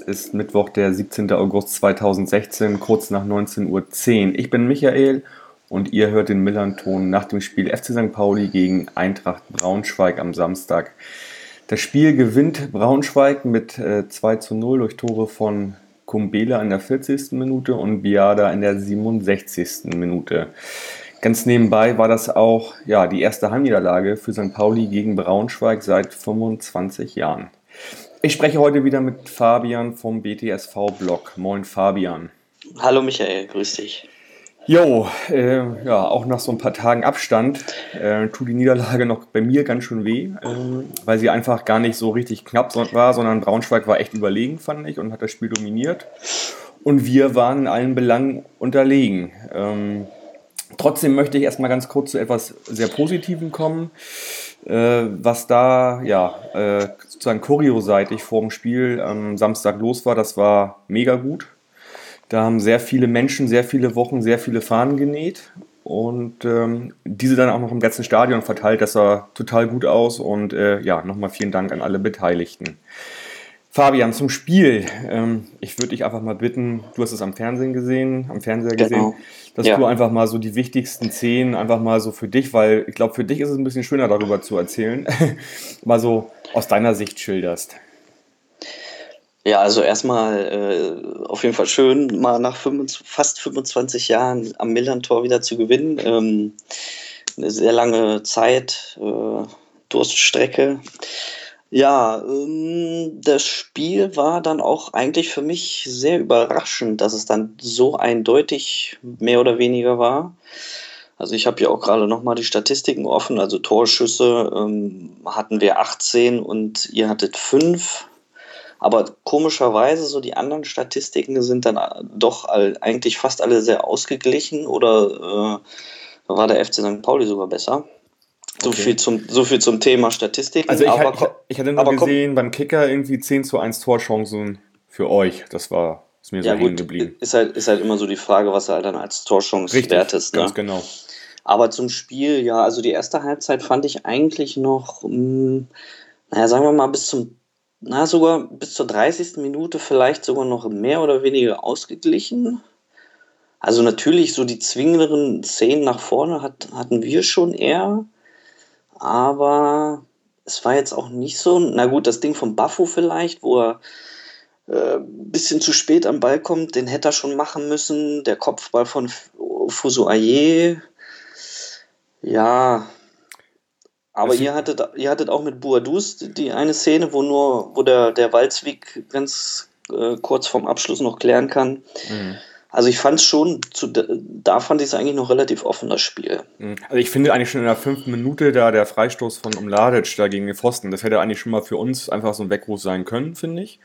ist Mittwoch, der 17. August 2016, kurz nach 19.10 Uhr. Ich bin Michael und ihr hört den Millern-Ton nach dem Spiel FC St. Pauli gegen Eintracht Braunschweig am Samstag. Das Spiel gewinnt Braunschweig mit äh, 2 zu 0 durch Tore von Kumbela in der 40. Minute und Biada in der 67. Minute. Ganz nebenbei war das auch ja, die erste Heimniederlage für St. Pauli gegen Braunschweig seit 25 Jahren. Ich spreche heute wieder mit Fabian vom BTSV-Blog. Moin Fabian. Hallo Michael, grüß dich. Jo, äh, ja, auch nach so ein paar Tagen Abstand äh, tut die Niederlage noch bei mir ganz schön weh, äh, weil sie einfach gar nicht so richtig knapp war, sondern Braunschweig war echt überlegen, fand ich, und hat das Spiel dominiert. Und wir waren in allen Belangen unterlegen. Ähm, trotzdem möchte ich erstmal ganz kurz zu etwas sehr Positivem kommen. Äh, was da ja äh, sozusagen choreoseitig vor dem Spiel am Samstag los war, das war mega gut. Da haben sehr viele Menschen, sehr viele Wochen, sehr viele Fahnen genäht und ähm, diese dann auch noch im ganzen Stadion verteilt. Das sah total gut aus und äh, ja, nochmal vielen Dank an alle Beteiligten. Fabian, zum Spiel. Ähm, ich würde dich einfach mal bitten, du hast es am Fernsehen gesehen, am Fernseher gesehen, genau. dass ja. du einfach mal so die wichtigsten Szenen einfach mal so für dich, weil ich glaube, für dich ist es ein bisschen schöner darüber zu erzählen, mal so aus deiner Sicht schilderst. Ja, also erstmal äh, auf jeden Fall schön, mal nach 25, fast 25 Jahren am Millantor wieder zu gewinnen. Ähm, eine sehr lange Zeit, äh, Durststrecke. Ja, ähm, das Spiel war dann auch eigentlich für mich sehr überraschend, dass es dann so eindeutig mehr oder weniger war. Also ich habe ja auch gerade nochmal die Statistiken offen. Also Torschüsse ähm, hatten wir 18 und ihr hattet 5. Aber komischerweise, so die anderen Statistiken sind dann äh, doch all, eigentlich fast alle sehr ausgeglichen oder äh, war der FC St. Pauli sogar besser. So, okay. viel zum, so viel zum Thema Statistiken. Also ich, aber, ich, ich hatte nur gesehen, beim Kicker irgendwie 10 zu 1 Torchancen für euch. Das war ist mir so hängen geblieben. Ist halt, ist halt immer so die Frage, was er halt dann als Torchance Richtig, wertest. Ne? Ganz genau. Aber zum Spiel, ja, also die erste Halbzeit fand ich eigentlich noch, mh, hm, naja, sagen wir mal, bis zum na, sogar bis zur 30. Minute vielleicht sogar noch mehr oder weniger ausgeglichen. Also natürlich so die zwingenderen Szenen nach vorne hat, hatten wir schon eher, aber es war jetzt auch nicht so, na gut, das Ding von Baffo vielleicht, wo er äh, ein bisschen zu spät am Ball kommt, den hätte er schon machen müssen. Der Kopfball von Fuso Aye, ja, aber ihr hattet, ihr hattet auch mit Boadus die eine Szene, wo nur, wo der, der Walzweg ganz äh, kurz vorm Abschluss noch klären kann. Mhm. Also ich fand es schon, zu, da fand ich es eigentlich noch relativ offen, das Spiel. Mhm. Also ich finde eigentlich schon in der fünften Minute da der Freistoß von Umladic da gegen den Pfosten, das hätte eigentlich schon mal für uns einfach so ein Weckruf sein können, finde ich.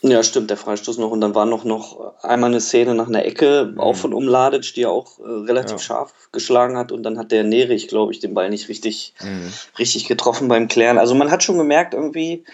Ja, stimmt, der Freistoß noch. Und dann war noch, noch einmal eine Szene nach einer Ecke, mhm. auch von Umladic, die er auch äh, relativ ja. scharf geschlagen hat. Und dann hat der Nerich, glaube ich, den Ball nicht richtig, mhm. richtig getroffen beim Klären. Also man hat schon gemerkt, irgendwie,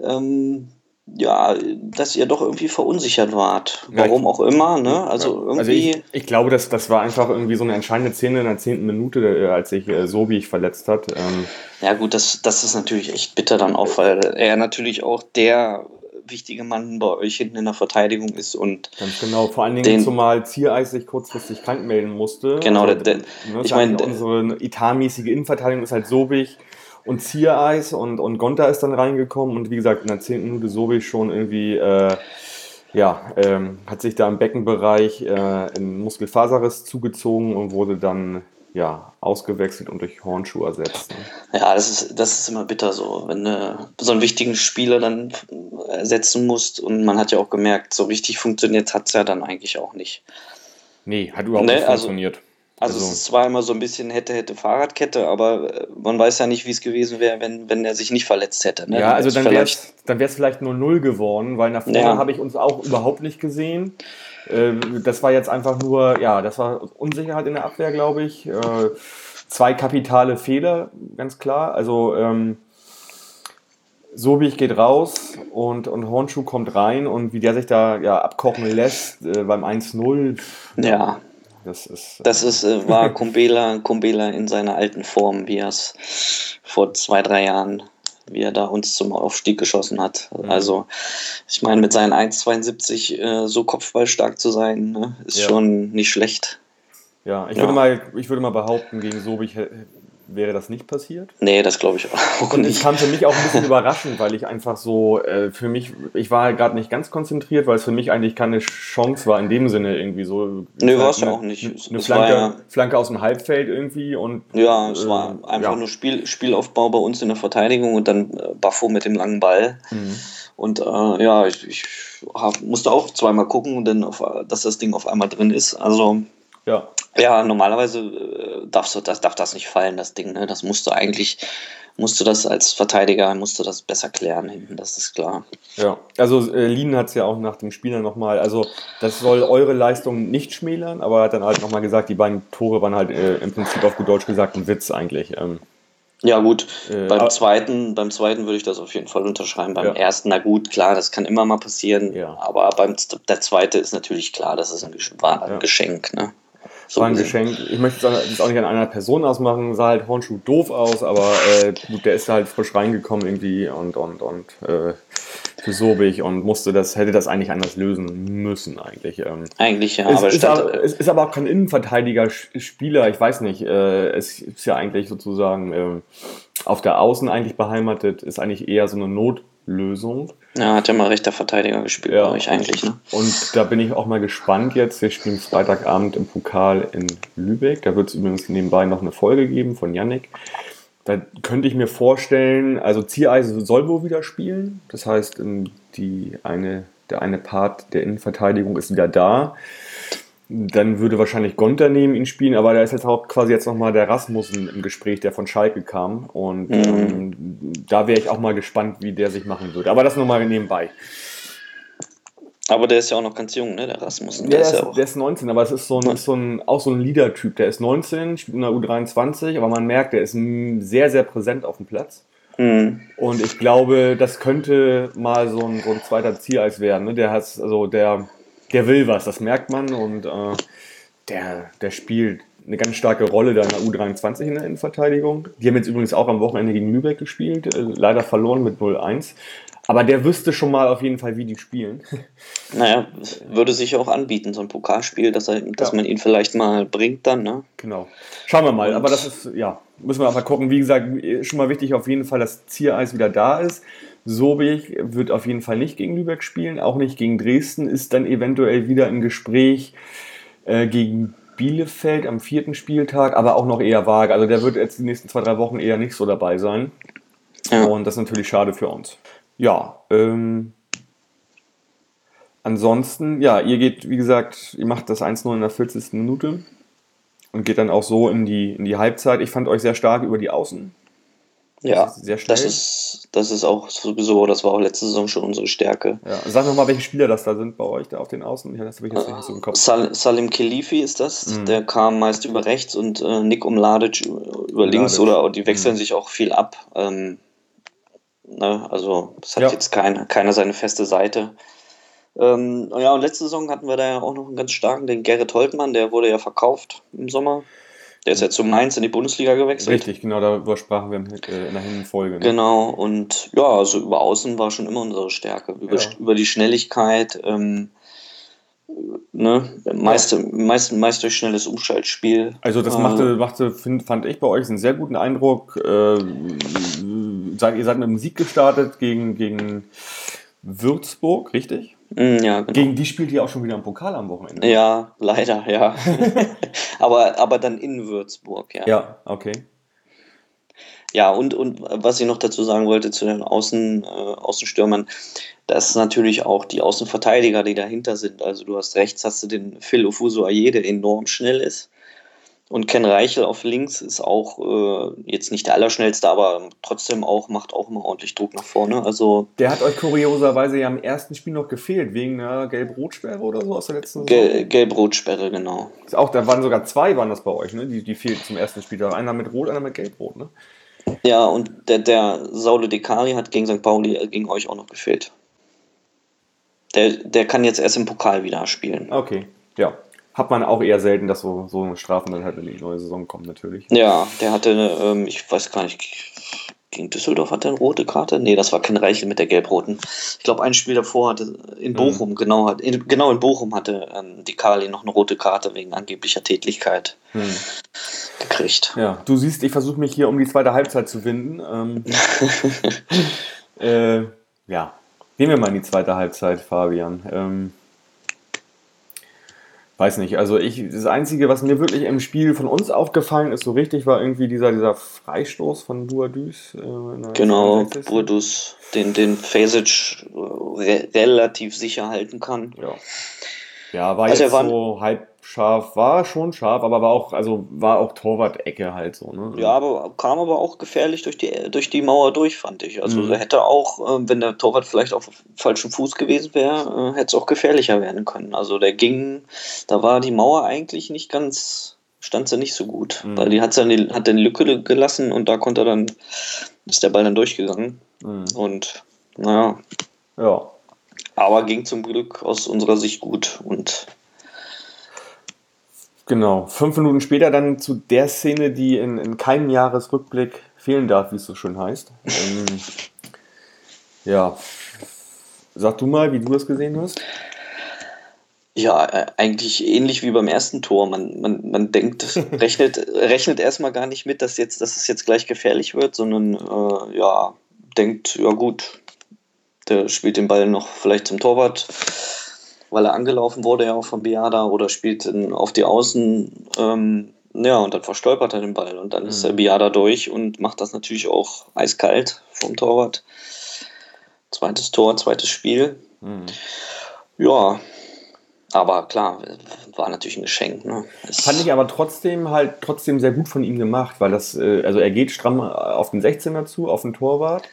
ähm, ja, dass ihr doch irgendwie verunsichert wart. Warum ja, ich, auch immer, ne? Also irgendwie. Also ich, ich, glaube, dass das war einfach irgendwie so eine entscheidende Szene in der zehnten Minute, äh, als sich äh, Sobich verletzt hat. Ähm. Ja, gut, das, das ist natürlich echt bitter dann auch, weil er natürlich auch der wichtige Mann bei euch hinten in der Verteidigung ist und ganz genau vor allen Dingen den, zumal Ziereis sich kurzfristig krank melden musste genau also, der, der, ne, ich meine unsere etatmäßige Innenverteidigung ist halt Sobig und Ziereis und und Gonta ist dann reingekommen und wie gesagt in der zehnten Minute Sobig schon irgendwie äh, ja, ähm, hat sich da im Beckenbereich äh, in Muskelfaserriss zugezogen und wurde dann ja, ausgewechselt und durch Hornschuhe ersetzt. Ne? Ja, das ist, das ist immer bitter so, wenn du so einen wichtigen Spieler dann ersetzen musst und man hat ja auch gemerkt, so richtig funktioniert hat es ja dann eigentlich auch nicht. Nee, hat überhaupt ne? nicht also, funktioniert. Also, also, es ist zwar immer so ein bisschen hätte, hätte Fahrradkette, aber äh, man weiß ja nicht, wie es gewesen wäre, wenn, wenn er sich nicht verletzt hätte. Ne? Ja, also dann wäre es dann vielleicht nur null geworden, weil nach vorne ja. habe ich uns auch überhaupt nicht gesehen. Ähm, das war jetzt einfach nur, ja, das war Unsicherheit in der Abwehr, glaube ich. Äh, zwei kapitale Fehler, ganz klar. Also ähm, Sobich geht raus und, und Hornschuh kommt rein und wie der sich da ja abkochen lässt äh, beim 1-0. Ja. Das ist, das ist, äh, war Kumbela, Kumbela in seiner alten Form, wie er es vor zwei, drei Jahren, wie er da uns zum Aufstieg geschossen hat. Mhm. Also, ich meine, mit seinen 1,72 äh, so kopfballstark zu sein, ne, ist ja. schon nicht schlecht. Ja, ich, ja. Würde mal, ich würde mal behaupten, gegen Sobich wäre das nicht passiert. Nee, das glaube ich auch und nicht. Es kam für mich auch ein bisschen überraschend, weil ich einfach so, äh, für mich, ich war gerade nicht ganz konzentriert, weil es für mich eigentlich keine Chance war in dem Sinne irgendwie so. Nö, war es ja auch nicht. Eine Flanke, ja, Flanke aus dem Halbfeld irgendwie und. Ja, es äh, war einfach ja. nur Spiel, Spielaufbau bei uns in der Verteidigung und dann äh, Baffo mit dem langen Ball. Mhm. Und äh, ja, ich, ich hab, musste auch zweimal gucken, denn auf, dass das Ding auf einmal drin ist. Also ja. Ja, normalerweise äh, darfst du, das, darf das nicht fallen, das Ding. Ne? Das musst du eigentlich, musst du das als Verteidiger, musst du das besser klären hinten, das ist klar. Ja, also äh, Lien hat es ja auch nach dem Spieler nochmal, also das soll eure Leistung nicht schmälern, aber er hat dann halt nochmal gesagt, die beiden Tore waren halt äh, im Prinzip auf gut Deutsch gesagt ein Witz eigentlich. Ähm, ja, gut. Äh, beim, zweiten, beim zweiten würde ich das auf jeden Fall unterschreiben. Beim ja. ersten, na gut, klar, das kann immer mal passieren. Ja. Aber beim, der zweite ist natürlich klar, das ist ein, war ein ja. Geschenk. Ne? So ein Geschenk. Ich möchte das auch nicht an einer Person ausmachen, sah halt Hornschuh doof aus, aber äh, gut, der ist halt frisch reingekommen irgendwie und, und, und äh, für Sobig und musste das, hätte das eigentlich anders lösen müssen eigentlich. Ähm. Eigentlich ja, es aber, ist aber es ist aber auch kein Innenverteidiger-Spieler, ich weiß nicht, äh, es ist ja eigentlich sozusagen äh, auf der Außen eigentlich beheimatet, ist eigentlich eher so eine Not- Lösung. Ja, hat ja mal rechter Verteidiger gespielt ja. bei euch eigentlich. Ne? Und da bin ich auch mal gespannt jetzt. Wir spielen Freitagabend im Pokal in Lübeck. Da wird es übrigens nebenbei noch eine Folge geben von Yannick. Da könnte ich mir vorstellen, also Ziereise soll wohl wieder spielen. Das heißt, die eine, der eine Part der Innenverteidigung ist wieder da. Dann würde wahrscheinlich Gonter neben ihn spielen, aber da ist jetzt auch quasi jetzt nochmal der Rasmussen im Gespräch, der von Schalke kam. Und mhm. ähm, da wäre ich auch mal gespannt, wie der sich machen würde. Aber das nochmal nebenbei. Aber der ist ja auch noch ganz jung, ne, der Rasmussen. Der, der, ist, ja der ist 19, aber es ist so ein, ist so ein, auch so ein Leader-Typ. Der ist 19, spielt in der U23, aber man merkt, der ist sehr, sehr präsent auf dem Platz. Mhm. Und ich glaube, das könnte mal so ein, so ein zweiter Ziereis werden. Ne? Der hat, also der der will was, das merkt man und äh, der, der spielt eine ganz starke Rolle da in der U23 in der Innenverteidigung. Die haben jetzt übrigens auch am Wochenende gegen Lübeck gespielt, äh, leider verloren mit 0-1. Aber der wüsste schon mal auf jeden Fall, wie die spielen. Naja, würde sich auch anbieten, so ein Pokalspiel, dass, er, dass ja. man ihn vielleicht mal bringt dann, ne? Genau. Schauen wir mal. Und Aber das ist, ja, müssen wir mal gucken. Wie gesagt, schon mal wichtig auf jeden Fall, dass Ziereis wieder da ist. Sobig wird auf jeden Fall nicht gegen Lübeck spielen, auch nicht gegen Dresden, ist dann eventuell wieder im Gespräch äh, gegen Bielefeld am vierten Spieltag, aber auch noch eher vage. Also der wird jetzt die nächsten zwei, drei Wochen eher nicht so dabei sein. Ja. Und das ist natürlich schade für uns. Ja, ähm, ansonsten, ja, ihr geht, wie gesagt, ihr macht das 1-0 in der 40. Minute und geht dann auch so in die, in die Halbzeit. Ich fand euch sehr stark über die Außen. Ja, das ist, das ist, das ist auch sowieso, das war auch letzte Saison schon unsere Stärke. Ja. Sag nochmal, welche Spieler das da sind bei euch, da auf den Außen. Ja, das habe ich jetzt nicht so im Kopf. Sal Salim Khelifi ist das, mhm. der kam meist über rechts und äh, Nick Umladic über links oder die wechseln mhm. sich auch viel ab. Ähm, ne? Also, das hat ja. jetzt keiner, keiner seine feste Seite. Ähm, ja, und letzte Saison hatten wir da ja auch noch einen ganz starken, den Gerrit Holtmann, der wurde ja verkauft im Sommer. Der ist ja zu Mainz in die Bundesliga gewechselt. Richtig, genau, darüber sprachen wir in der Hinfolge. Ne? Genau, und ja, also über Außen war schon immer unsere Stärke. Über, ja. über die Schnelligkeit, ähm, ne, meist, ja. meist, meist durch schnelles Umschaltspiel. Also das machte, äh, machte find, fand ich bei euch einen sehr guten Eindruck. Äh, seid, ihr seid mit dem Sieg gestartet gegen, gegen Würzburg, richtig? Mm, ja, genau. Gegen die spielt ihr auch schon wieder im Pokal am Wochenende. Ja, leider, ja. aber, aber dann in Würzburg, ja. Ja, okay. Ja, und, und was ich noch dazu sagen wollte zu den Außen, äh, Außenstürmern, dass natürlich auch die Außenverteidiger, die dahinter sind. Also du hast rechts, hast du den Phil Ofuso Aye, der enorm schnell ist. Und Ken Reichel auf links ist auch äh, jetzt nicht der Allerschnellste, aber trotzdem auch, macht auch immer ordentlich Druck nach vorne. Also, der hat euch kurioserweise ja im ersten Spiel noch gefehlt, wegen einer Gelb-Rot-Sperre oder so aus der letzten Saison. Gelb-Rot-Sperre, genau. Ist auch, da waren sogar zwei, waren das bei euch, ne? Die, die fehlten zum ersten Spiel. Einer mit Rot, einer mit Gelb-Rot, ne? Ja, und der, der Saule Dekari hat gegen St. Pauli, äh, gegen euch auch noch gefehlt. Der, der kann jetzt erst im Pokal wieder spielen. Okay, ja. Hat man auch eher selten, dass so, so Strafen dann halt in die neue Saison kommen, natürlich. Ja, der hatte, ähm, ich weiß gar nicht, gegen Düsseldorf hat er eine rote Karte? Nee, das war Ken Reichel mit der gelb-roten. Ich glaube, ein Spiel davor hatte in Bochum, mhm. genau, hat, in, genau in Bochum hatte ähm, die Kali noch eine rote Karte wegen angeblicher Tätlichkeit mhm. gekriegt. Ja, du siehst, ich versuche mich hier um die zweite Halbzeit zu winden. Ähm, äh, ja, gehen wir mal in die zweite Halbzeit, Fabian. Ähm, Weiß nicht, also ich, das Einzige, was mir wirklich im Spiel von uns aufgefallen ist, so richtig, war irgendwie dieser, dieser Freistoß von Buadus. Äh, genau, Buadus, den, den äh, re relativ sicher halten kann. Ja, ja war also jetzt so halb scharf, war schon scharf, aber war auch, also war auch Torwart-Ecke halt so. Ne? Ja, aber kam aber auch gefährlich durch die, durch die Mauer durch, fand ich. Also mhm. hätte auch, äh, wenn der Torwart vielleicht auf falschem Fuß gewesen wäre, äh, hätte es auch gefährlicher werden können. Also der ging, da war die Mauer eigentlich nicht ganz, stand sie nicht so gut, mhm. weil die hat dann hat dann Lücke gelassen und da konnte er dann, ist der Ball dann durchgegangen. Mhm. Und naja. Ja. Aber ging zum Glück aus unserer Sicht gut und Genau. Fünf Minuten später dann zu der Szene, die in, in keinem Jahresrückblick fehlen darf, wie es so schön heißt. Ähm, ja. Sag du mal, wie du das gesehen hast. Ja, äh, eigentlich ähnlich wie beim ersten Tor. Man, man, man denkt, rechnet, rechnet erstmal gar nicht mit, dass, jetzt, dass es jetzt gleich gefährlich wird, sondern äh, ja, denkt, ja gut, der spielt den Ball noch vielleicht zum Torwart weil er angelaufen wurde ja auch von Biada oder spielt in, auf die Außen. Ähm, ja, und dann verstolpert er den Ball und dann mhm. ist der Biada durch und macht das natürlich auch eiskalt vom Torwart. Zweites Tor, zweites Spiel. Mhm. Ja, aber klar, war natürlich ein Geschenk. Ne? Fand ich aber trotzdem halt trotzdem sehr gut von ihm gemacht, weil das, äh, also er geht stramm auf den 16er zu, auf den Torwart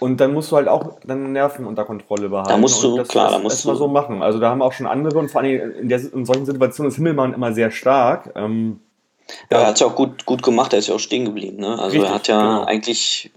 und dann musst du halt auch deine Nerven unter Kontrolle behalten. Da musst du, das, klar, da musst du. so machen. Also da haben auch schon andere und vor allem in, der, in solchen Situationen ist Himmelmann immer sehr stark. Ähm, ja, er hat es ja auch gut, gut gemacht, er ist ja auch stehen geblieben. Ne? Also richtig, er hat ja genau. eigentlich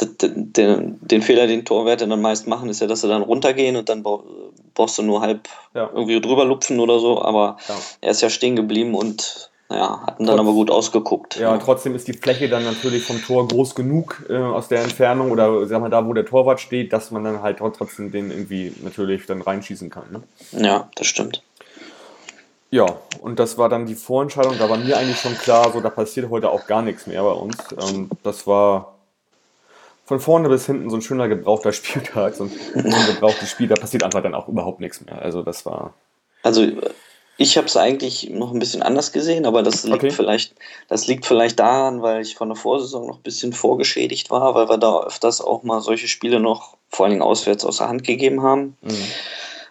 den, den, den, Fehler, den Torwärter dann meist machen, ist ja, dass sie dann runtergehen und dann brauchst du nur halb ja. irgendwie drüber lupfen oder so, aber ja. er ist ja stehen geblieben und ja, hatten dann Trotz, aber gut ausgeguckt. Ja, ja, trotzdem ist die Fläche dann natürlich vom Tor groß genug äh, aus der Entfernung oder sag mal da, wo der Torwart steht, dass man dann halt trotzdem den irgendwie natürlich dann reinschießen kann. Ne? Ja, das stimmt. Ja, und das war dann die Vorentscheidung. Da war mir eigentlich schon klar, so da passiert heute auch gar nichts mehr bei uns. Ähm, das war von vorne bis hinten so ein schöner gebrauchter Spieltag, so ein, so ein gebrauchtes Spiel. Da passiert einfach dann auch überhaupt nichts mehr. Also das war. Also ich habe es eigentlich noch ein bisschen anders gesehen, aber das liegt okay. vielleicht, das liegt vielleicht daran, weil ich von der Vorsaison noch ein bisschen vorgeschädigt war, weil wir da öfters auch mal solche Spiele noch, vor allen Dingen auswärts, außer Hand gegeben haben. Mhm.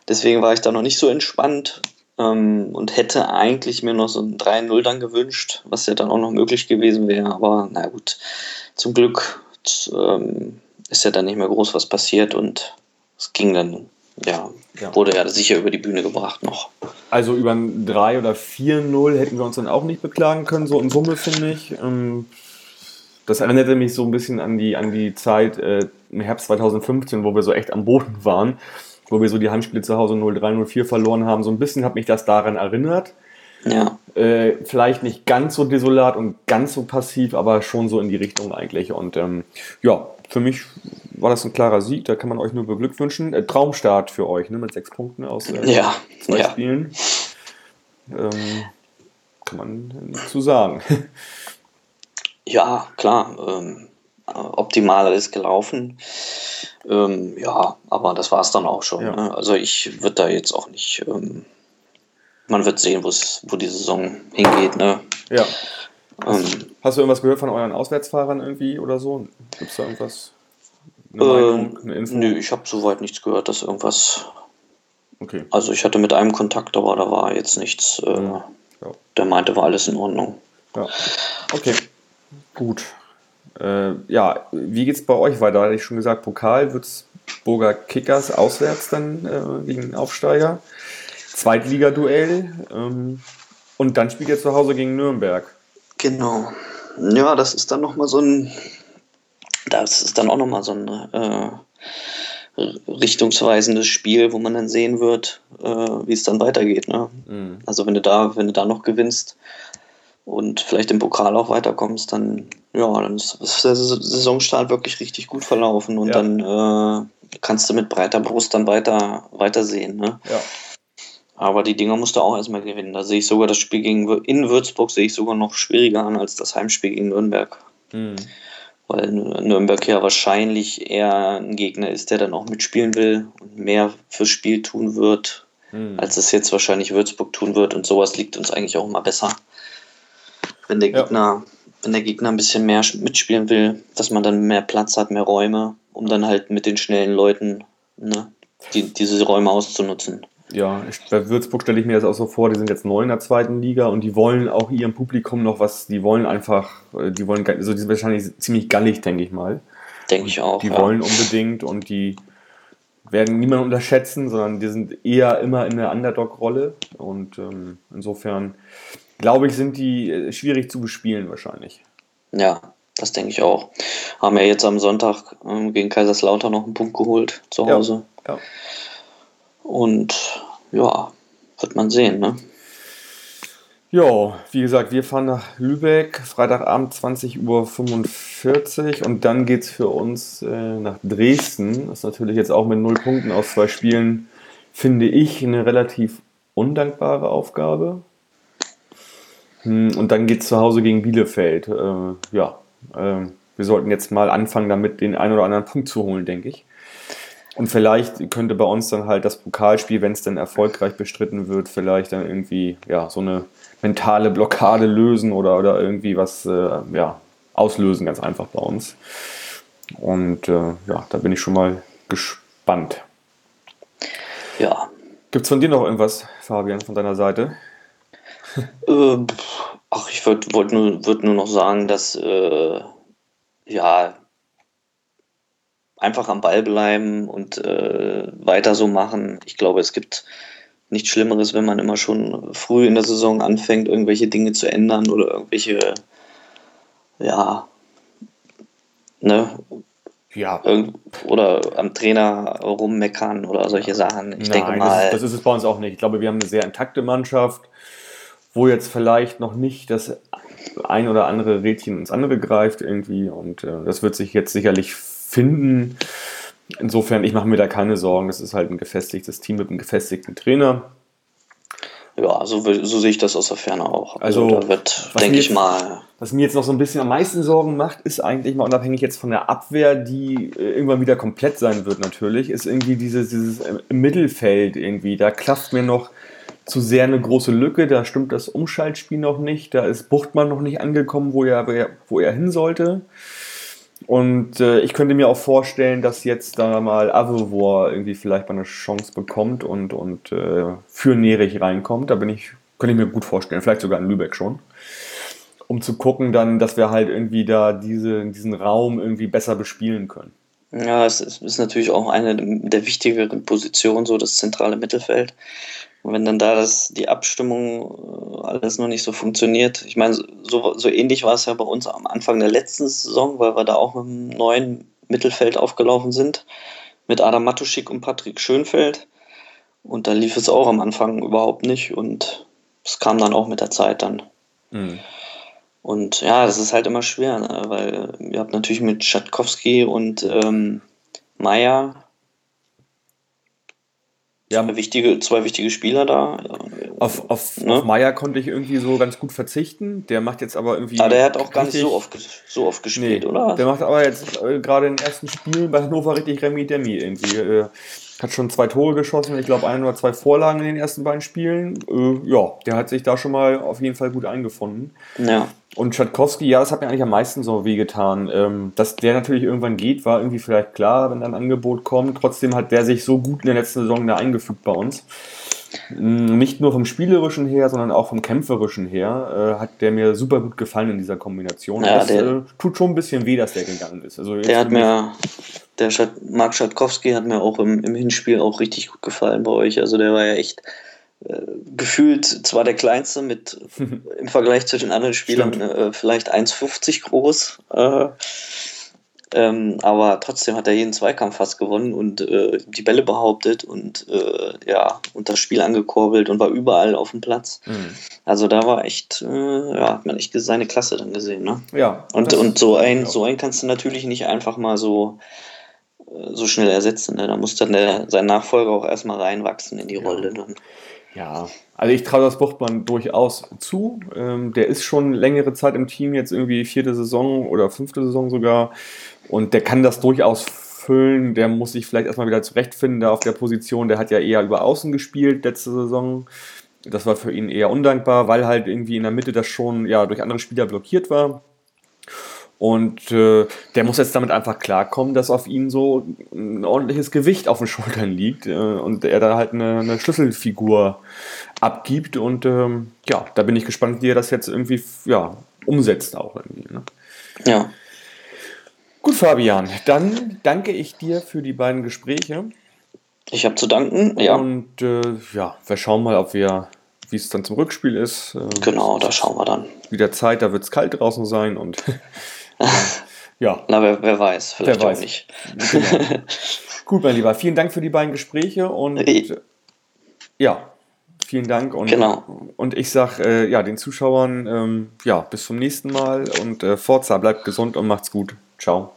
Deswegen war ich da noch nicht so entspannt ähm, und hätte eigentlich mir noch so ein 3-0 dann gewünscht, was ja dann auch noch möglich gewesen wäre. Aber na gut, zum Glück ähm, ist ja dann nicht mehr groß was passiert und es ging dann ja, ja, wurde ja sicher über die Bühne gebracht noch. Also über ein 3 oder 4-0 hätten wir uns dann auch nicht beklagen können, so in Summe finde ich. Ähm, das erinnerte mich so ein bisschen an die, an die Zeit äh, im Herbst 2015, wo wir so echt am Boden waren, wo wir so die Heimspiele zu Hause 0-3, 0-4 verloren haben. So ein bisschen hat mich das daran erinnert. Ja. Äh, vielleicht nicht ganz so desolat und ganz so passiv, aber schon so in die Richtung eigentlich. Und ähm, ja, für mich war das ein klarer Sieg, da kann man euch nur beglückwünschen. Äh, Traumstart für euch, ne, mit sechs Punkten aus äh, ja, zwei ja. Spielen. Ähm, kann man nicht zu sagen. Ja, klar. Ähm, optimal ist gelaufen. Ähm, ja, aber das war es dann auch schon. Ja. Ne? Also ich würde da jetzt auch nicht. Ähm, man wird sehen, wo die Saison hingeht. Ne? Ja. Hast, ähm, hast, du irgendwas gehört von euren Auswärtsfahrern irgendwie oder so? Gibt es da irgendwas? Eine Meinung, eine Info? Nö, ich habe soweit nichts gehört, dass irgendwas. Okay. Also ich hatte mit einem Kontakt, aber da war jetzt nichts. Äh, ja. Der meinte, war alles in Ordnung. Ja. Okay. Gut. Äh, ja, wie geht's bei euch weiter? Hatte ich schon gesagt, Pokal wird's Burger Kickers auswärts dann äh, gegen Aufsteiger. Zweitligaduell. Ähm, und dann spielt ihr zu Hause gegen Nürnberg. Genau. Ja, das ist dann nochmal so ein, das ist dann auch nochmal so ein äh, richtungsweisendes Spiel, wo man dann sehen wird, äh, wie es dann weitergeht. Ne? Mhm. Also wenn du da, wenn du da noch gewinnst und vielleicht im Pokal auch weiterkommst, dann ja, dann ist der Saisonstart wirklich richtig gut verlaufen und ja. dann äh, kannst du mit breiter Brust dann weiter weitersehen. Ne? Ja. Aber die Dinger musst du auch erstmal gewinnen. Da sehe ich sogar das Spiel gegen in Würzburg sehe ich sogar noch schwieriger an als das Heimspiel gegen Nürnberg. Mhm weil Nürnberg ja wahrscheinlich eher ein Gegner ist, der dann auch mitspielen will und mehr fürs Spiel tun wird, mhm. als es jetzt wahrscheinlich Würzburg tun wird. Und sowas liegt uns eigentlich auch immer besser. Wenn der Gegner, ja. wenn der Gegner ein bisschen mehr mitspielen will, dass man dann mehr Platz hat, mehr Räume, um dann halt mit den schnellen Leuten ne, die, diese Räume auszunutzen. Ja, ich, bei Würzburg stelle ich mir das auch so vor, die sind jetzt neu in der zweiten Liga und die wollen auch ihrem Publikum noch was, die wollen einfach, äh, die wollen, also die sind wahrscheinlich ziemlich gallig, denke ich mal. Denke ich auch. Die ja. wollen unbedingt und die werden niemanden unterschätzen, sondern die sind eher immer in der Underdog-Rolle und ähm, insofern glaube ich, sind die äh, schwierig zu bespielen wahrscheinlich. Ja, das denke ich auch. Haben ja jetzt am Sonntag ähm, gegen Kaiserslautern noch einen Punkt geholt zu Hause. Ja, ja. Und ja, wird man sehen, ne? Ja, wie gesagt, wir fahren nach Lübeck, Freitagabend 20.45 Uhr und dann geht es für uns äh, nach Dresden. Das ist natürlich jetzt auch mit null Punkten aus zwei Spielen, finde ich, eine relativ undankbare Aufgabe. Hm, und dann geht es zu Hause gegen Bielefeld. Äh, ja, äh, wir sollten jetzt mal anfangen, damit den einen oder anderen Punkt zu holen, denke ich. Und vielleicht könnte bei uns dann halt das Pokalspiel, wenn es dann erfolgreich bestritten wird, vielleicht dann irgendwie ja, so eine mentale Blockade lösen oder, oder irgendwie was äh, ja, auslösen, ganz einfach bei uns. Und äh, ja, da bin ich schon mal gespannt. Ja. Gibt es von dir noch irgendwas, Fabian, von deiner Seite? äh, ach, ich würde wollt nur, würd nur noch sagen, dass äh, ja, einfach am Ball bleiben und äh, weiter so machen. Ich glaube, es gibt nichts Schlimmeres, wenn man immer schon früh in der Saison anfängt, irgendwelche Dinge zu ändern oder irgendwelche, ja, ne, ja. Oder am Trainer rummeckern oder solche Sachen. Ich Nein, denke mal. Das ist, das ist es bei uns auch nicht. Ich glaube, wir haben eine sehr intakte Mannschaft, wo jetzt vielleicht noch nicht das ein oder andere Rädchen ins andere greift irgendwie und äh, das wird sich jetzt sicherlich finden. Insofern, ich mache mir da keine Sorgen. Das ist halt ein gefestigtes Team mit einem gefestigten Trainer. Ja, so, so sehe ich das aus der Ferne auch. Also, also da wird, denke ich mal. Was mir jetzt noch so ein bisschen am meisten Sorgen macht, ist eigentlich mal unabhängig jetzt von der Abwehr, die äh, irgendwann wieder komplett sein wird, natürlich, ist irgendwie dieses, dieses äh, Mittelfeld irgendwie. Da klafft mir noch zu sehr eine große Lücke. Da stimmt das Umschaltspiel noch nicht. Da ist Buchtmann noch nicht angekommen, wo er, wo er hin sollte. Und äh, ich könnte mir auch vorstellen, dass jetzt da mal Avevor irgendwie vielleicht mal eine Chance bekommt und, und äh, für Nerich reinkommt. Da bin ich, könnte ich mir gut vorstellen, vielleicht sogar in Lübeck schon. Um zu gucken dann, dass wir halt irgendwie da diese, diesen Raum irgendwie besser bespielen können. Ja, es ist natürlich auch eine der wichtigeren Positionen, so das zentrale Mittelfeld. Und wenn dann da das, die Abstimmung äh, alles noch nicht so funktioniert, ich meine, so, so ähnlich war es ja bei uns am Anfang der letzten Saison, weil wir da auch mit einem neuen Mittelfeld aufgelaufen sind, mit Adam Matuschik und Patrick Schönfeld. Und da lief es auch am Anfang überhaupt nicht und es kam dann auch mit der Zeit dann. Mhm. Und ja, das ist halt immer schwer, ne? weil ihr habt natürlich mit Schatkowski und ähm, Meier ja. Zwei wichtige, zwei wichtige Spieler da. Auf, auf, ne? auf Meier konnte ich irgendwie so ganz gut verzichten. Der macht jetzt aber irgendwie. Ah, der hat auch gar nicht so oft, so oft gespielt, nee, oder? Der macht aber jetzt äh, gerade in den ersten Spielen bei Hannover richtig Remi Demi irgendwie. Äh, hat schon zwei Tore geschossen, ich glaube ein oder zwei Vorlagen in den ersten beiden Spielen. Äh, ja, der hat sich da schon mal auf jeden Fall gut eingefunden. Ja. Und Schatkowski, ja, das hat mir eigentlich am meisten so wehgetan. Ähm, dass der natürlich irgendwann geht, war irgendwie vielleicht klar, wenn ein Angebot kommt. Trotzdem hat der sich so gut in der letzten Saison da eingefügt bei uns. Mm, nicht nur vom Spielerischen her, sondern auch vom Kämpferischen her äh, hat der mir super gut gefallen in dieser Kombination. Ja, das der, äh, tut schon ein bisschen weh, dass der gegangen ist. Also der hat mir, der Schat, Marc Schatkowski hat mir auch im, im Hinspiel auch richtig gut gefallen bei euch. Also der war ja echt gefühlt zwar der kleinste mit im Vergleich zu den anderen Spielern äh, vielleicht 1,50 groß. Äh, ähm, aber trotzdem hat er jeden Zweikampf fast gewonnen und äh, die Bälle behauptet und äh, ja, und das Spiel angekurbelt und war überall auf dem Platz. Mhm. Also da war echt, äh, ja, hat man echt seine Klasse dann gesehen, ne? Ja. Und, und so ein, so ein kannst du natürlich nicht einfach mal so, äh, so schnell ersetzen. Ne? Da muss dann der, sein Nachfolger auch erstmal reinwachsen in die ja. Rolle dann. Ja, also ich traue das Buchmann durchaus zu. Ähm, der ist schon längere Zeit im Team, jetzt irgendwie vierte Saison oder fünfte Saison sogar. Und der kann das durchaus füllen. Der muss sich vielleicht erstmal wieder zurechtfinden da auf der Position. Der hat ja eher über Außen gespielt letzte Saison. Das war für ihn eher undankbar, weil halt irgendwie in der Mitte das schon ja, durch andere Spieler blockiert war. Und äh, der muss jetzt damit einfach klarkommen, dass auf ihn so ein ordentliches Gewicht auf den Schultern liegt äh, und er da halt eine, eine Schlüsselfigur abgibt. Und ähm, ja, da bin ich gespannt, wie er das jetzt irgendwie ja, umsetzt auch irgendwie. Ne? Ja. Gut, Fabian, dann danke ich dir für die beiden Gespräche. Ich habe zu danken, ja. Und äh, ja, wir schauen mal, ob wir, wie es dann zum Rückspiel ist. Äh, genau, da schauen wir dann. Wieder Zeit, da wird es kalt draußen sein und ja. Na, wer, wer weiß, vielleicht wer weiß. auch nicht. Genau. Gut, mein Lieber, vielen Dank für die beiden Gespräche und ich ja, vielen Dank. Und, genau. und ich sage äh, ja, den Zuschauern ähm, ja, bis zum nächsten Mal und äh, Forza, bleibt gesund und macht's gut. Ciao.